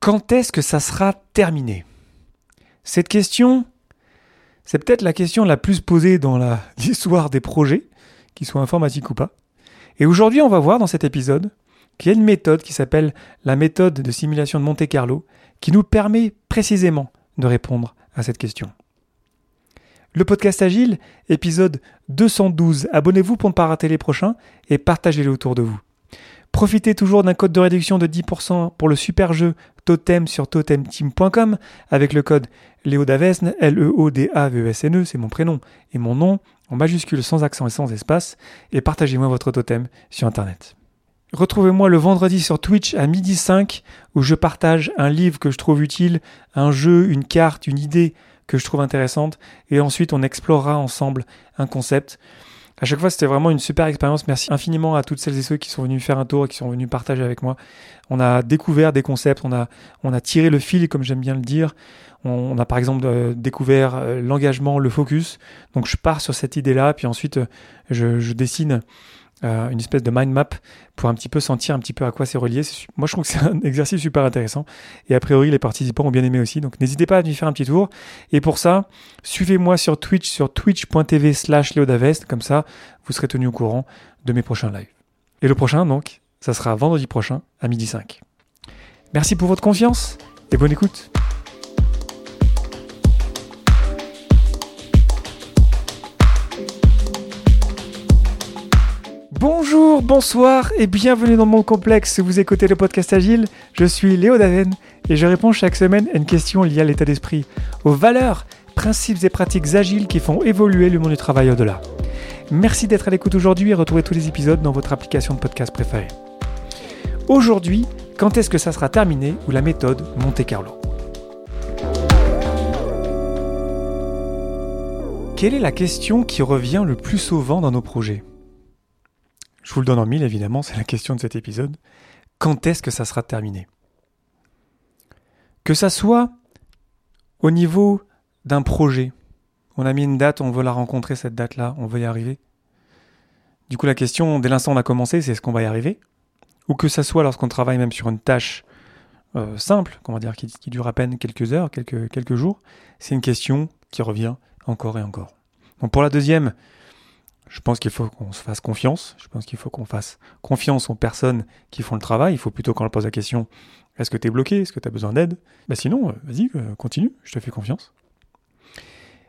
Quand est-ce que ça sera terminé? Cette question, c'est peut-être la question la plus posée dans l'histoire des projets, qu'ils soient informatiques ou pas. Et aujourd'hui, on va voir dans cet épisode qu'il y a une méthode qui s'appelle la méthode de simulation de Monte Carlo, qui nous permet précisément de répondre à cette question. Le podcast Agile, épisode 212. Abonnez-vous pour ne pas rater les prochains et partagez-les autour de vous. Profitez toujours d'un code de réduction de 10% pour le super jeu Totem sur totemteam.com avec le code Léodavesne, L-E-O-D-A-V-E-S-N-E, c'est mon prénom et mon nom, en majuscule sans accent et sans espace, et partagez-moi votre totem sur Internet. Retrouvez-moi le vendredi sur Twitch à midi 5 où je partage un livre que je trouve utile, un jeu, une carte, une idée que je trouve intéressante, et ensuite on explorera ensemble un concept. À chaque fois, c'était vraiment une super expérience. Merci infiniment à toutes celles et ceux qui sont venus faire un tour et qui sont venus partager avec moi. On a découvert des concepts, on a, on a tiré le fil, comme j'aime bien le dire. On, a par exemple euh, découvert euh, l'engagement, le focus. Donc je pars sur cette idée-là, puis ensuite euh, je, je dessine euh, une espèce de mind map pour un petit peu sentir un petit peu à quoi c'est relié. Moi, je trouve que c'est un exercice super intéressant. Et a priori, les participants ont bien aimé aussi. Donc, n'hésitez pas à venir faire un petit tour. Et pour ça, suivez-moi sur Twitch, sur twitch.tv slash leodavest. Comme ça, vous serez tenu au courant de mes prochains lives. Et le prochain, donc, ça sera vendredi prochain à midi 5. Merci pour votre confiance et bonne écoute. Bonjour, bonsoir et bienvenue dans mon complexe. Vous écoutez le podcast Agile. Je suis Léo Daven et je réponds chaque semaine à une question liée à l'état d'esprit, aux valeurs, principes et pratiques agiles qui font évoluer le monde du travail au-delà. Merci d'être à l'écoute aujourd'hui et retrouvez tous les épisodes dans votre application de podcast préférée. Aujourd'hui, quand est-ce que ça sera terminé ou la méthode Monte Carlo? Quelle est la question qui revient le plus souvent dans nos projets? Je vous le donne en mille, évidemment, c'est la question de cet épisode. Quand est-ce que ça sera terminé? Que ça soit au niveau d'un projet, on a mis une date, on veut la rencontrer, cette date-là, on veut y arriver. Du coup, la question, dès l'instant où on a commencé, c'est est-ce qu'on va y arriver? Ou que ça soit lorsqu'on travaille même sur une tâche euh, simple, dire, qui, qui, dure à peine quelques heures, quelques, quelques jours, c'est une question qui revient encore et encore. Donc pour la deuxième, je pense qu'il faut qu'on se fasse confiance. Je pense qu'il faut qu'on fasse confiance aux personnes qui font le travail. Il faut plutôt qu'on leur pose la question est-ce que tu es bloqué? Est-ce que tu as besoin d'aide? Bah Sinon, euh, vas-y, euh, continue, je te fais confiance.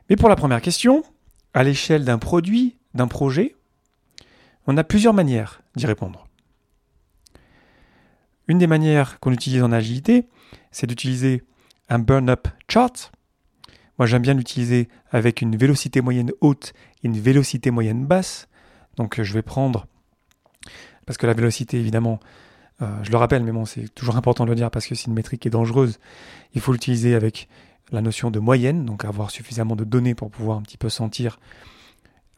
Mais pour la première question, à l'échelle d'un produit, d'un projet, on a plusieurs manières d'y répondre. Une des manières qu'on utilise en agilité, c'est d'utiliser un burn-up chart. Moi, j'aime bien l'utiliser avec une vélocité moyenne haute et une vélocité moyenne basse. Donc, euh, je vais prendre, parce que la vélocité, évidemment, euh, je le rappelle, mais bon, c'est toujours important de le dire parce que c'est une métrique est dangereuse. Il faut l'utiliser avec la notion de moyenne, donc avoir suffisamment de données pour pouvoir un petit peu sentir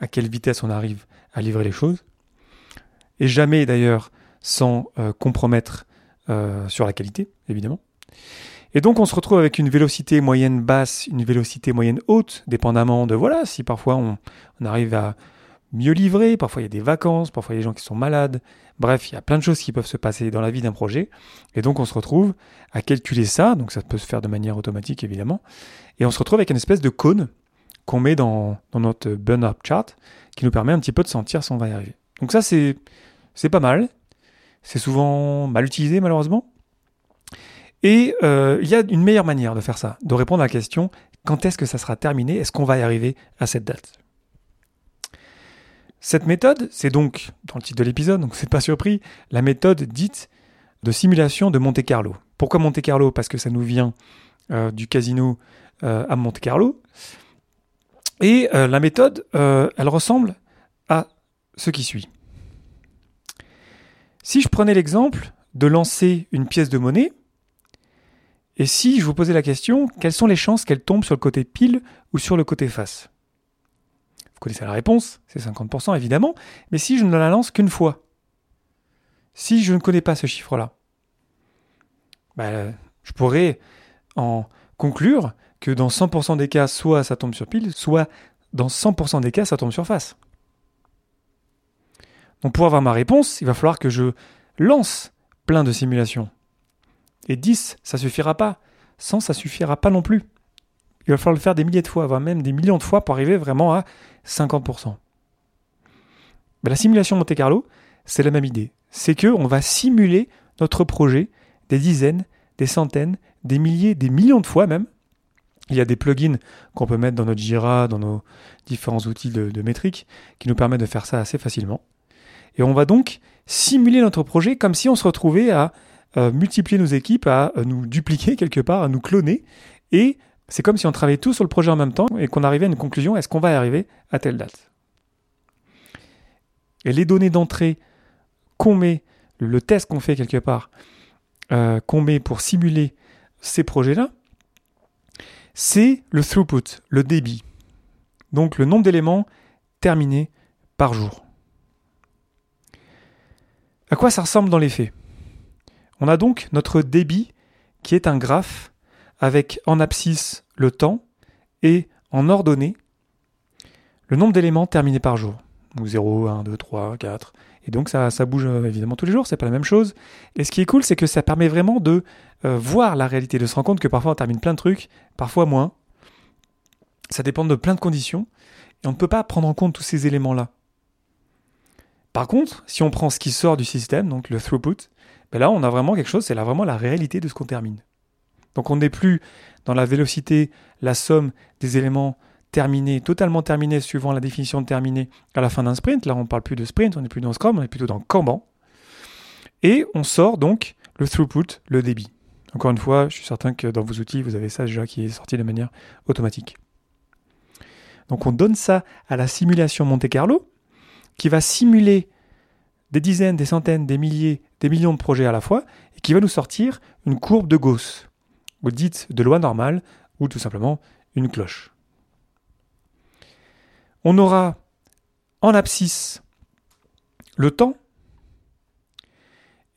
à quelle vitesse on arrive à livrer les choses. Et jamais d'ailleurs sans euh, compromettre sur la qualité, évidemment. Et donc on se retrouve avec une vélocité moyenne basse, une vélocité moyenne haute, dépendamment de voilà, si parfois on, arrive à mieux livrer, parfois il y a des vacances, parfois il y a des gens qui sont malades, bref, il y a plein de choses qui peuvent se passer dans la vie d'un projet, et donc on se retrouve à calculer ça, donc ça peut se faire de manière automatique évidemment, et on se retrouve avec une espèce de cône qu'on met dans, dans notre burn-up chart, qui nous permet un petit peu de sentir si on va y arriver. Donc ça c'est, c'est pas mal, c'est souvent mal utilisé malheureusement, et euh, il y a une meilleure manière de faire ça, de répondre à la question quand est-ce que ça sera terminé? Est-ce qu'on va y arriver à cette date? Cette méthode, c'est donc, dans le titre de l'épisode, donc c'est pas surpris, la méthode dite de simulation de Monte Carlo. Pourquoi Monte Carlo? Parce que ça nous vient euh, du casino euh, à Monte Carlo. Et la méthode, elle ressemble à ce qui suit. Si je prenais l'exemple de lancer une pièce de monnaie, et si je vous posais la question, quelles sont les chances qu'elle tombe sur le côté pile ou sur le côté face? Vous connaissez la réponse, c'est 50% évidemment, mais si je ne la lance qu'une fois, si je ne connais pas ce chiffre-là, ben, je pourrais en conclure que dans 100% des cas, soit ça tombe sur pile, soit dans 100% des cas, ça tombe sur face. Donc pour avoir ma réponse, il va falloir que je lance plein de simulations. Et 10, ça suffira pas. 100, ça suffira pas non plus. Il va falloir le faire des milliers de fois, voire même des millions de fois pour arriver vraiment à 50%. Ben, la simulation Monte Carlo, c'est la même idée. C'est que on va simuler notre projet des dizaines, des centaines, des milliers, des millions de fois même. Il y a des plugins qu'on peut mettre dans notre Jira, dans nos différents outils de, de métrique, qui nous permettent de faire ça assez facilement. Et on va donc simuler notre projet comme si on se retrouvait à euh, multiplier nos équipes, à euh, nous dupliquer quelque part, à nous cloner. Et c'est comme si on travaillait tous sur le projet en même temps et qu'on arrivait à une conclusion, est-ce qu'on va arriver à telle date? Et les données d'entrée qu'on met, le test qu'on fait quelque part, euh, qu'on met pour simuler ces projets-là, c'est le throughput, le débit. Donc le nombre d'éléments terminés par jour. À quoi ça ressemble dans les faits? On a donc notre débit qui est un graphe avec en abscisse le temps et en ordonnée le nombre d'éléments terminés par jour. Donc 0, 1, 2, 3, 4. Et donc ça, ça bouge euh, évidemment tous les jours, c'est pas la même chose. Et ce qui est cool, c'est que ça permet vraiment de euh, voir la réalité, de se rendre compte que parfois on termine plein de trucs, parfois moins. Ça dépend de plein de conditions. Et on ne peut pas prendre en compte tous ces éléments-là. Par contre, si on prend ce qui sort du système, donc le throughput, là on a vraiment quelque chose, c'est là vraiment la réalité de ce qu'on termine. Donc on n'est plus dans la vélocité, la somme des éléments terminés, totalement terminés suivant la définition de terminé à la fin d'un sprint. Là on ne parle plus de sprint, on n'est plus dans Scrum, on est plutôt dans Kanban. Et on sort donc le throughput, le débit. Encore une fois, je suis certain que dans vos outils, vous avez ça déjà qui est sorti de manière automatique. Donc on donne ça à la simulation Monte Carlo, qui va simuler des dizaines, des centaines, des milliers, des millions de projets à la fois, et qui va nous sortir une courbe de Gauss, ou dite de loi normale, ou tout simplement une cloche. On aura en abscisse le temps,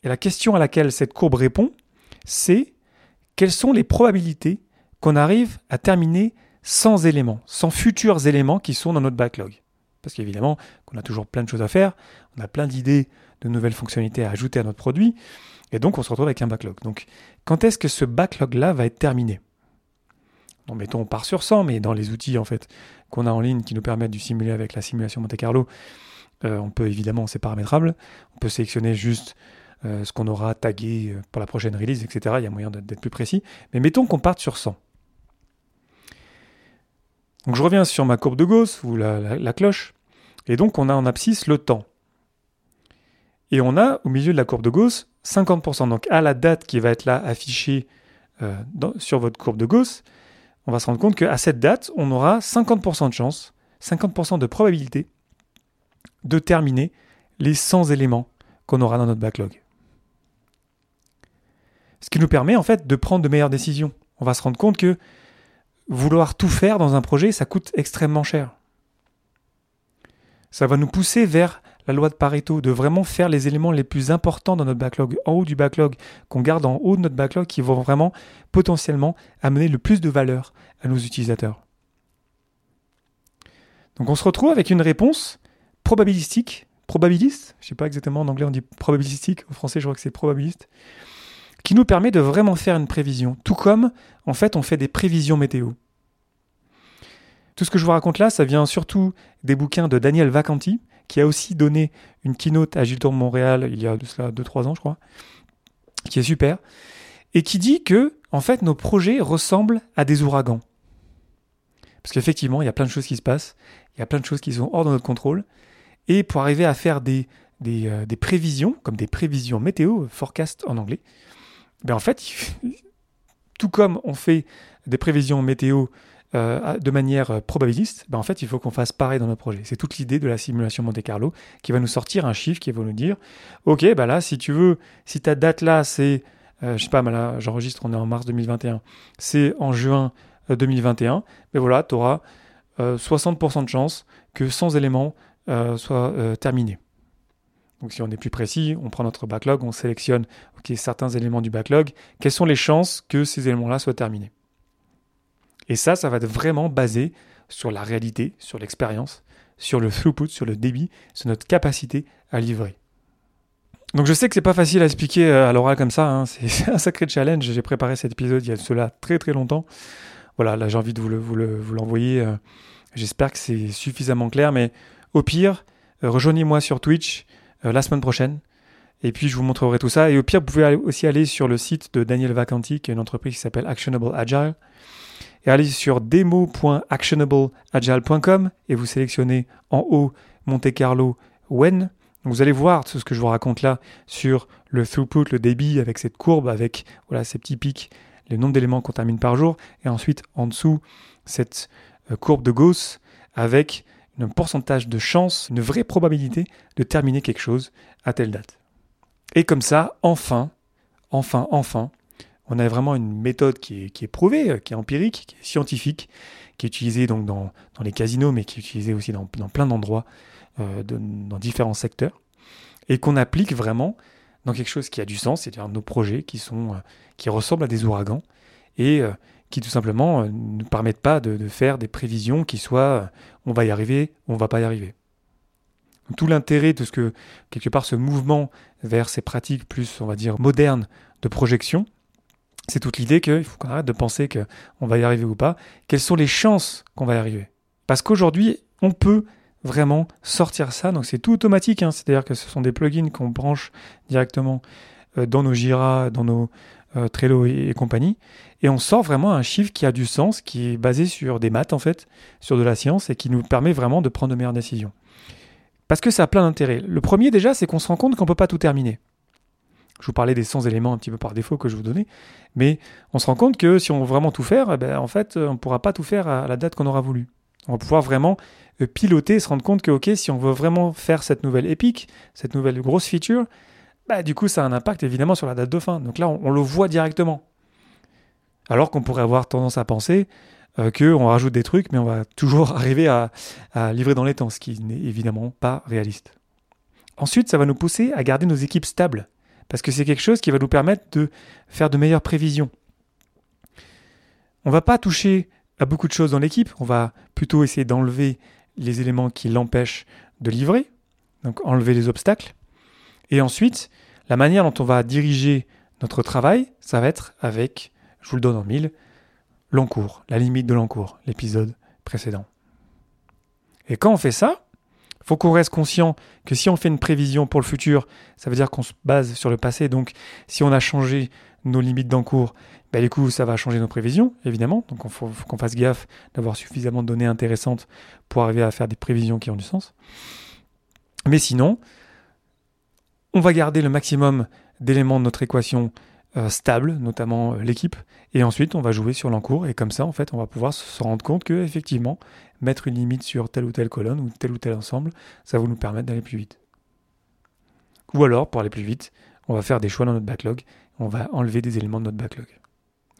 et la question à laquelle cette courbe répond, c'est quelles sont les probabilités qu'on arrive à terminer sans éléments, sans futurs éléments qui sont dans notre backlog? Parce qu'évidemment qu'on a toujours plein de choses à faire, on a plein d'idées de nouvelles fonctionnalités à ajouter à notre produit, et donc on se retrouve avec un backlog. Donc quand est-ce que ce backlog-là va être terminé? Mettons on part sur 100, mais dans les outils en fait qu'on a en ligne qui nous permettent de simuler avec la simulation Monte Carlo, euh, on peut évidemment, c'est paramétrable, on peut sélectionner juste euh, ce qu'on aura tagué euh, pour la prochaine release, etc. Il y a moyen d'être plus précis. Mais mettons qu'on parte sur 100. Donc je reviens sur ma courbe de Gauss ou la cloche. Et donc on a en abscisse le temps. Et on a au milieu de la courbe de Gauss 50%. Donc à la date qui va être là affichée euh, sur votre courbe de Gauss, on va se rendre compte qu'à cette date, on aura 50% de chance, 50% de probabilité de terminer les 100 éléments qu'on aura dans notre backlog. Ce qui nous permet en fait de prendre de meilleures décisions. On va se rendre compte que vouloir tout faire dans un projet, ça coûte extrêmement cher ça va nous pousser vers la loi de Pareto, de vraiment faire les éléments les plus importants dans notre backlog, en haut du backlog, qu'on garde en haut de notre backlog, qui vont vraiment potentiellement amener le plus de valeur à nos utilisateurs. Donc on se retrouve avec une réponse probabilistique, probabiliste, je ne sais pas exactement en anglais on dit probabilistique, en français je crois que c'est probabiliste, qui nous permet de vraiment faire une prévision, tout comme en fait on fait des prévisions météo. Tout ce que je vous raconte là, ça vient surtout des bouquins de Daniel Vacanti, qui a aussi donné une keynote à Gilles Tour Montréal il y a de cela 2-3 ans, je crois, qui est super, et qui dit que, en fait, nos projets ressemblent à des ouragans. Parce qu'effectivement, il y a plein de choses qui se passent, il y a plein de choses qui sont hors de notre contrôle, et pour arriver à faire des, des, euh, prévisions, comme des prévisions météo, forecast en anglais, ben en fait, tout comme on fait des prévisions météo euh, de manière euh, probabiliste, ben en fait, il faut qu'on fasse pareil dans notre projet. C'est toute l'idée de la simulation Monte Carlo qui va nous sortir un chiffre qui va nous dire, ok, bah là, si tu veux, si ta date là, c'est, euh, je sais pas, là, j'enregistre, on est en mars 2021, c'est en juin 2021, ben voilà, tu auras 60% de chance que 100 éléments soient terminés. Donc si on est plus précis, on prend notre backlog, on sélectionne certains éléments du backlog. Quelles sont les chances que ces éléments-là soient terminés? Et ça, ça va être vraiment basé sur la réalité, sur l'expérience, sur le throughput, sur le débit, sur notre capacité à livrer. Donc je sais que c'est pas facile à expliquer à l'oral comme ça, hein. c'est un sacré challenge. J'ai préparé cet épisode il y a cela très très longtemps. Voilà, là j'ai envie de vous l'envoyer. Le, vous J'espère que c'est suffisamment clair, mais au pire, rejoignez-moi sur Twitch la semaine prochaine. Et puis je vous montrerai tout ça. Et au pire, vous pouvez aussi aller sur le site de Daniel Vacanti, qui est une entreprise qui s'appelle Actionable Agile. Et aller sur demo.actionableagile.com et vous sélectionnez en haut Monte Carlo When. vous allez voir ce que je vous raconte là sur le throughput, le débit avec cette courbe, avec voilà, ces petits pics, le nombre d'éléments qu'on termine par jour. Et ensuite, en dessous, cette euh, courbe de Gauss avec un pourcentage de chance, une vraie probabilité de terminer quelque chose à telle date. Et comme ça, enfin, enfin, enfin, on a vraiment une méthode qui est, prouvée, qui est empirique, qui est scientifique, qui est utilisée donc dans, les casinos, mais qui est utilisée aussi dans, plein d'endroits, euh, dans différents secteurs, et qu'on applique vraiment dans quelque chose qui a du sens, c'est-à-dire nos projets qui, sont, euh, qui ressemblent à des ouragans, et euh, qui tout simplement ne permettent pas de, de, faire des prévisions qui soient on va y arriver, on va pas y arriver. Tout l'intérêt de ce que, quelque part, ce mouvement vers ces pratiques plus, on va dire, modernes de projection, c'est toute l'idée qu'il faut qu'on arrête de penser qu'on va y arriver ou pas. Quelles sont les chances qu'on va y arriver? Parce qu'aujourd'hui, on peut vraiment sortir ça. Donc c'est tout automatique, hein. c'est-à-dire que ce sont des plugins qu'on branche directement euh, dans nos Jira, dans nos euh, Trello et, et, compagnie. Et on sort vraiment un chiffre qui a du sens, qui est basé sur des maths en fait, sur de la science et qui nous permet vraiment de prendre de meilleures décisions. Parce que ça a plein d'intérêts. Le premier déjà, c'est qu'on se rend compte qu'on ne peut pas tout terminer. Je vous parlais des 100 éléments un petit peu par défaut que je vous donnais, mais on se rend compte que si on veut vraiment tout faire, eh ben, en fait, on ne pourra pas tout faire à la date qu'on aura voulu. On va pouvoir vraiment euh, piloter et se rendre compte que, ok, si on veut vraiment faire cette nouvelle épique, cette nouvelle grosse feature, bah, du coup, ça a un impact évidemment sur la date de fin. Donc là, on, le voit directement. Alors qu'on pourrait avoir tendance à penser, euh, qu'on rajoute des trucs, mais on va toujours arriver à, livrer dans les temps, ce qui n'est évidemment pas réaliste. Ensuite, ça va nous pousser à garder nos équipes stables, parce que c'est quelque chose qui va nous permettre de faire de meilleures prévisions. On va pas toucher à beaucoup de choses dans l'équipe, on va plutôt essayer d'enlever les éléments qui l'empêchent de livrer, donc enlever les obstacles. Et ensuite, la manière dont on va diriger notre travail, ça va être avec, je vous le donne en mille, l'encours, la limite de l'encours, l'épisode précédent. Et quand on fait ça, faut qu'on reste conscient que si on fait une prévision pour le futur, ça veut dire qu'on se base sur le passé. Donc, si on a changé nos limites d'encours, ben, du coup, ça va changer nos prévisions, évidemment. Donc, il faut, qu'on fasse gaffe d'avoir suffisamment de données intéressantes pour arriver à faire des prévisions qui ont du sens. Mais sinon, on va garder le maximum d'éléments de notre équation stable, notamment euh, l'équipe. Et ensuite, on va jouer sur l'encours. Et comme ça, en fait, on va pouvoir se rendre compte que effectivement, mettre une limite sur telle ou telle colonne ou tel ou tel ensemble, ça va nous permettre d'aller plus vite. Ou alors, pour aller plus vite, on va faire des choix dans notre backlog. On va enlever des éléments de notre backlog.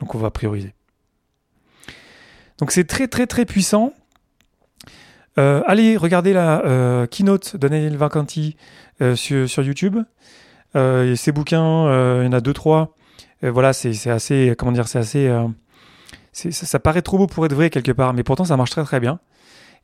Donc, on va prioriser. Donc, c'est très, très, très puissant. Euh, allez, regardez la keynote de Daniel Vacanti sur, YouTube. et ces bouquins, il y en a deux, trois voilà, c'est assez, comment dire, c'est assez, euh, ça, paraît trop beau pour être vrai quelque part, mais pourtant ça marche très très bien.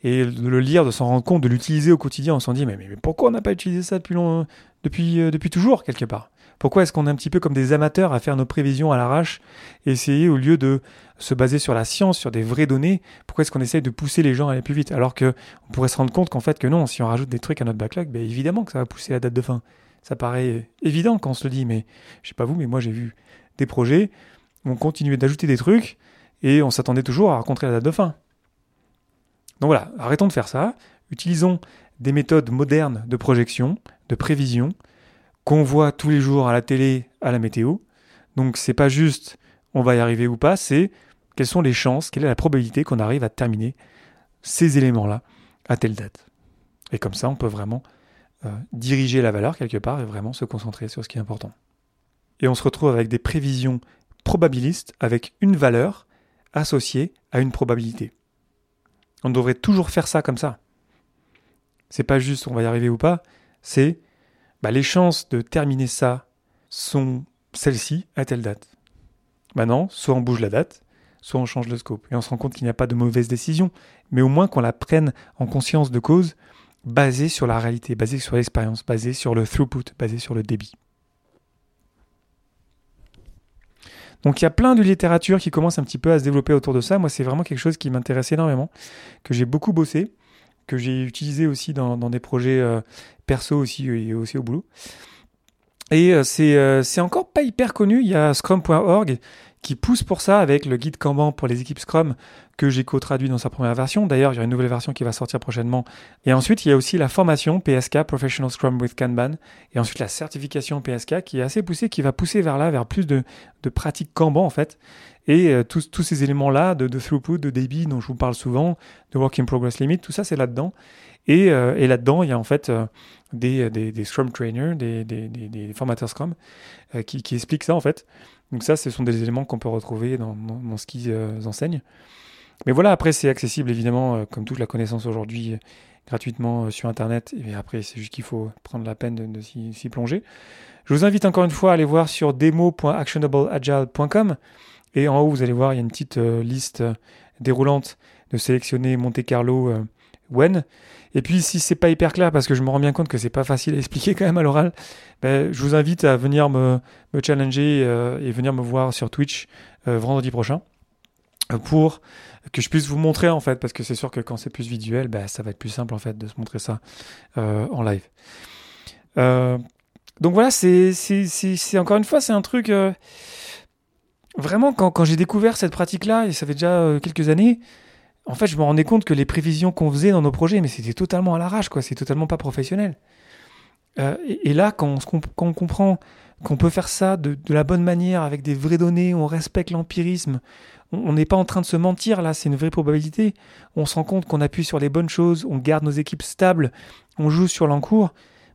Et de le lire, de s'en rendre compte, de l'utiliser au quotidien, on s'en dit mais, mais, pourquoi on n'a pas utilisé ça depuis, long, depuis, euh, depuis toujours quelque part? Pourquoi est-ce qu'on est un petit peu comme des amateurs à faire nos prévisions à l'arrache essayer au lieu de se baser sur la science, sur des vraies données, pourquoi est-ce qu'on essaye de pousser les gens à aller plus vite? Alors que on pourrait se rendre compte qu'en fait que non, si on rajoute des trucs à notre backlog, ben évidemment que ça va pousser la date de fin. Ça paraît évident quand on se le dit, mais je sais pas vous, mais moi j'ai vu des projets, on continuait d'ajouter des trucs, et on s'attendait toujours à rencontrer la date de fin. Donc voilà, arrêtons de faire ça, utilisons des méthodes modernes de projection, de prévision, qu'on voit tous les jours à la télé, à la météo. Donc c'est pas juste on va y arriver ou pas, c'est quelles sont les chances, quelle est la probabilité qu'on arrive à terminer ces éléments-là à telle date. Et comme ça, on peut vraiment euh, diriger la valeur quelque part et vraiment se concentrer sur ce qui est important et on se retrouve avec des prévisions probabilistes avec une valeur associée à une probabilité. On devrait toujours faire ça comme ça. C'est pas juste on va y arriver ou pas, c'est bah, les chances de terminer ça sont celles-ci à telle date. Maintenant, soit on bouge la date, soit on change le scope. Et on se rend compte qu'il n'y a pas de mauvaise décision, mais au moins qu'on la prenne en conscience de cause, basée sur la réalité, basée sur l'expérience, basée sur le throughput, basée sur le débit. Donc il y a plein de littérature qui commence un petit peu à se développer autour de ça. Moi, c'est vraiment quelque chose qui m'intéresse énormément, que j'ai beaucoup bossé, que j'ai utilisé aussi dans, des projets euh, perso aussi et aussi au boulot. Et euh, c'est encore pas hyper connu. Il y a scrum.org qui pousse pour ça avec le guide Kanban pour les équipes Scrum que j'ai co-traduit dans sa première version. D'ailleurs, il y a une nouvelle version qui va sortir prochainement. Et ensuite, il y a aussi la formation PSK, Professional Scrum with Kanban. Et ensuite, la certification PSK qui est assez poussée, qui va pousser vers là, vers plus de, de pratiques Kanban en fait. Et euh, tous, tous ces éléments-là de, throughput, de débit dont je vous parle souvent, de work in progress limit, tout ça c'est là-dedans. Et, euh, et là-dedans, il y a en fait euh, des, des, Scrum trainers, des, des, des formateurs Scrum qui, qui expliquent ça en fait. Donc ça, ce sont des éléments qu'on peut retrouver dans, dans, ce qu'ils enseignent. Mais voilà, après, c'est accessible évidemment, euh, comme toute la connaissance aujourd'hui, euh, gratuitement euh, sur Internet. Et après, c'est juste qu'il faut prendre la peine de, s'y plonger. Je vous invite encore une fois à aller voir sur demo.actionableagile.com. Et en haut, vous allez voir, il y a une petite liste déroulante de sélectionner Monte Carlo when. Et puis, si c'est pas hyper clair, parce que je me rends bien compte que c'est pas facile à expliquer quand même à l'oral, ben, je vous invite à venir me, challenger et venir me voir sur Twitch vendredi prochain pour que je puisse vous montrer en fait, parce que c'est sûr que quand c'est plus visuel, bah, ça va être plus simple en fait de se montrer ça euh, en live. Euh, donc voilà, c'est, encore une fois, c'est un truc. Euh, vraiment, quand, quand j'ai découvert cette pratique-là, et ça fait déjà quelques années, en fait, je me rendais compte que les prévisions qu'on faisait dans nos projets, mais c'était totalement à l'arrache, quoi. C'est totalement pas professionnel. Et, là, quand on, comprend qu'on peut faire ça de, de, la bonne manière, avec des vraies données, on respecte l'empirisme, on n'est pas en train de se mentir là, c'est une vraie probabilité. On se rend compte qu'on appuie sur les bonnes choses, on garde nos équipes stables, on joue sur l'encours.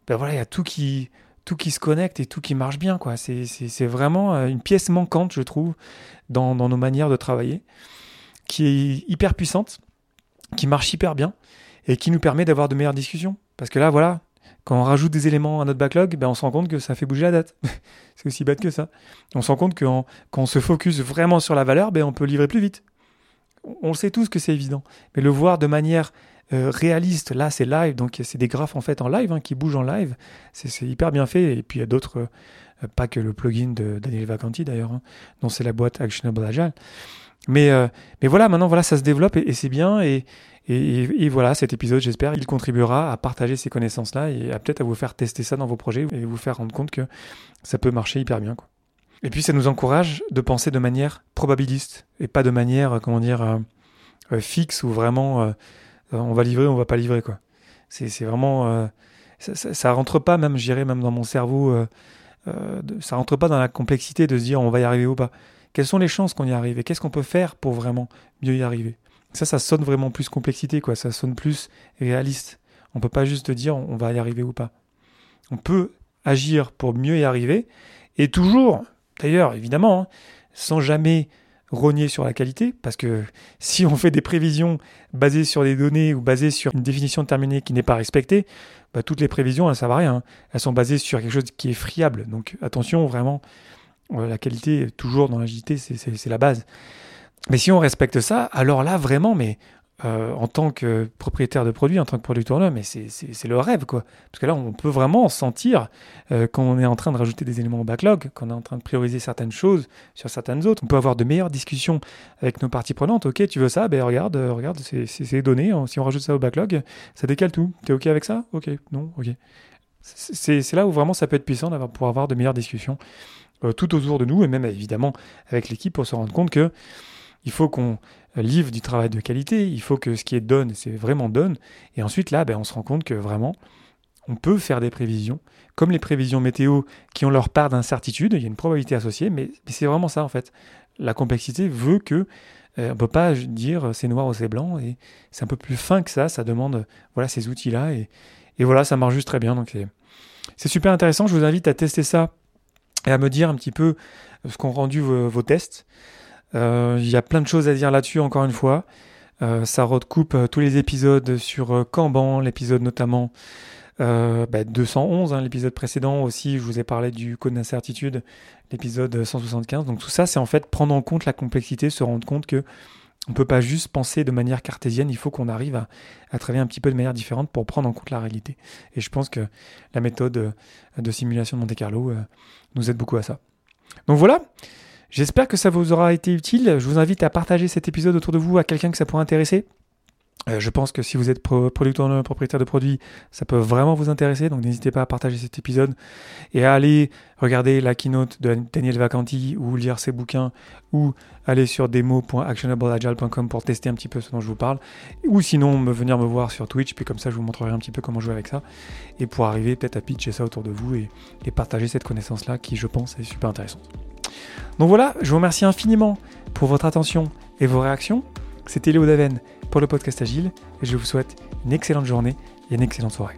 Ben voilà, il y a tout qui, tout qui se connecte et tout qui marche bien. quoi. C'est vraiment euh, une pièce manquante, je trouve, dans, dans nos manières de travailler, qui est hyper puissante, qui marche hyper bien et qui nous permet d'avoir de meilleures discussions. Parce que là, voilà, quand on rajoute des éléments à notre backlog, ben on se rend compte que ça fait bouger la date. c'est aussi bête que ça. On se rend compte que quand on se focus vraiment sur la valeur, ben on peut livrer plus vite. On le sait tous que c'est évident. Mais le voir de manière euh, réaliste, là c'est live, donc c'est des graphes en fait en live, hein, qui bougent en live. C'est hyper bien fait. Et puis il y a d'autres, euh, pas que le plugin de Daniel Vacanti d'ailleurs, hein, dont c'est la boîte Actionable Agile. Mais, euh, mais voilà, maintenant voilà, ça se développe et, c'est bien. Et, et, voilà, cet épisode, j'espère, il contribuera à partager ces connaissances-là et à peut-être à vous faire tester ça dans vos projets et vous faire rendre compte que ça peut marcher hyper bien. Quoi. Et puis ça nous encourage de penser de manière probabiliste et pas de manière, euh, comment dire, euh, fixe ou vraiment on va livrer, on va pas livrer. C'est, vraiment... Ça, ça, rentre pas même, j'irais même dans mon cerveau, ça rentre pas dans la complexité de se dire on va y arriver ou pas. Quelles sont les chances qu'on y arrive et qu'est-ce qu'on peut faire pour vraiment mieux y arriver? Ça, ça sonne vraiment plus complexité, quoi. Ça sonne plus réaliste. On peut pas juste dire on va y arriver ou pas. On peut agir pour mieux y arriver, et toujours, d'ailleurs, évidemment, hein, sans jamais rogner sur la qualité, parce que si on fait des prévisions basées sur des données ou basées sur une définition terminée qui n'est pas respectée, bah, toutes les prévisions, elles ne servent à rien. Hein. Elles sont basées sur quelque chose qui est friable. Donc attention, vraiment, la qualité, toujours dans l'agilité, c'est la base. Mais si on respecte ça, alors là, vraiment, mais euh, en tant que propriétaire de produit, en tant que producteur, mais c'est le rêve, quoi. Parce que là, on peut vraiment sentir euh, quand on est en train de rajouter des éléments au backlog, quand on est en train de prioriser certaines choses sur certaines autres. On peut avoir de meilleures discussions avec nos parties prenantes. Ok, tu veux ça? Ben regarde, euh, regarde, c'est donné. Si on rajoute ça au backlog, ça décale tout. T'es ok avec ça? Ok, non, ok. C'est là où vraiment ça peut être puissant d'avoir pour avoir de meilleures discussions tout autour de nous et même évidemment avec l'équipe pour se rendre compte que il faut qu'on livre du travail de qualité, il faut que ce qui est donne, c'est vraiment donne. Et ensuite, là, ben, on se rend compte que vraiment, on peut faire des prévisions, comme les prévisions météo qui ont leur part d'incertitude, il y a une probabilité associée, mais, c'est vraiment ça en fait. La complexité veut que euh, on ne peut pas dire c'est noir ou c'est blanc, et c'est un peu plus fin que ça, ça demande voilà ces outils-là, et, voilà, ça marche juste très bien. Donc c'est super intéressant, je vous invite à tester ça et à me dire un petit peu ce qu'ont rendu vos tests. Euh, il y a plein de choses à dire là-dessus, encore une fois. Euh, ça recoupe euh, tous les épisodes sur Kanban, l'épisode notamment 211, bah, hein, l'épisode précédent aussi, je vous ai parlé du code d'incertitude, l'épisode 175. Donc tout ça, c'est en fait prendre en compte la complexité, se rendre compte que on peut pas juste penser de manière cartésienne, il faut qu'on arrive à, à, travailler un petit peu de manière différente pour prendre en compte la réalité. Et je pense que la méthode de simulation de Monte Carlo nous aide beaucoup à ça. Donc voilà, J'espère que ça vous aura été utile. Je vous invite à partager cet épisode autour de vous à quelqu'un que ça pourrait intéresser. Euh, je pense que si vous êtes producteur, propriétaire de produits, ça peut vraiment vous intéresser. Donc n'hésitez pas à partager cet épisode et à aller regarder la keynote de Daniel Vacanti ou lire ses bouquins ou aller sur demo.actionableagile.com pour tester un petit peu ce dont je vous parle. Ou sinon me venir me voir sur Twitch, puis comme ça je vous montrerai un petit peu comment jouer avec ça. Et pour arriver peut-être à pitcher ça autour de vous et, et partager cette connaissance-là qui je pense est super intéressante. Donc voilà, je vous remercie infiniment pour votre attention et vos réactions. C'était Léo Daven pour le podcast Agile je vous souhaite une excellente journée et une excellente soirée.